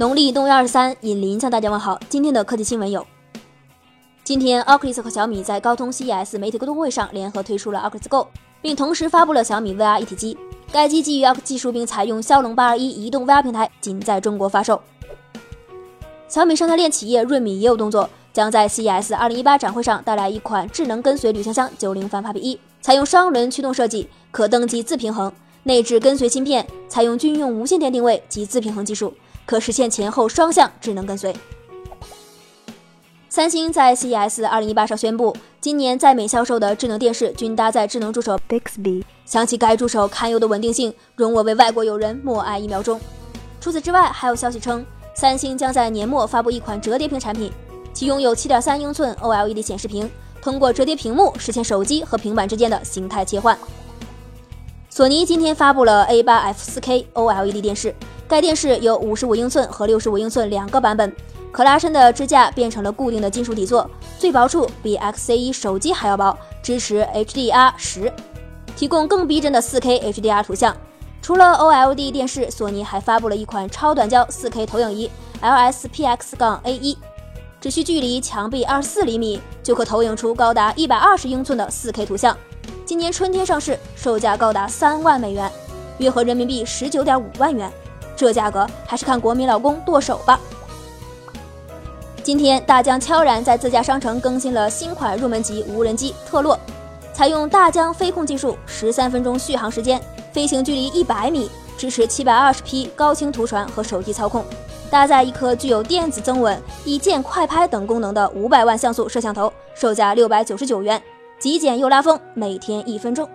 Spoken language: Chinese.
农历冬月二十三，尹林向大家问好。今天的科技新闻有：今天，Oculus 和小米在高通 CES 媒体沟通会上联合推出了 Oculus Go，并同时发布了小米 VR 一体机。该机基于 o c 技术，并采用骁龙八二一移动 VR 平台，仅在中国发售。小米生态链企业润米也有动作，将在 CES 二零一八展会上带来一款智能跟随旅行箱九零 Fan Puppy 一，采用双轮驱动设计，可登机自平衡，内置跟随芯片，采用军用无线电定位及自平衡技术。可实现前后双向智能跟随。三星在 CES 2018上宣布，今年在美销售的智能电视均搭载智能助手 Bixby，想起该助手堪忧的稳定性，容我为外国友人默哀一秒钟。除此之外，还有消息称，三星将在年末发布一款折叠屏产品，其拥有7.3英寸 OLED 显示屏，通过折叠屏幕实现手机和平板之间的形态切换。索尼今天发布了 A8F 4K OLED 电视。该电视有五十五英寸和六十五英寸两个版本，可拉伸的支架变成了固定的金属底座，最薄处比 XC1 手机还要薄，支持 HDR 十，提供更逼真的 4K HDR 图像。除了 OLED 电视，索尼还发布了一款超短焦 4K 投影仪 LSPX 杠 A1，只需距离墙壁二十四厘米就可投影出高达一百二十英寸的 4K 图像。今年春天上市，售价高达三万美元，约合人民币十九点五万元。这价格还是看国民老公剁手吧。今天，大疆悄然在自家商城更新了新款入门级无人机特洛，采用大疆飞控技术，十三分钟续航时间，飞行距离一百米，支持七百二十 P 高清图传和手机操控，搭载一颗具有电子增稳、一键快拍等功能的五百万像素摄像头，售价六百九十九元，极简又拉风，每天一分钟。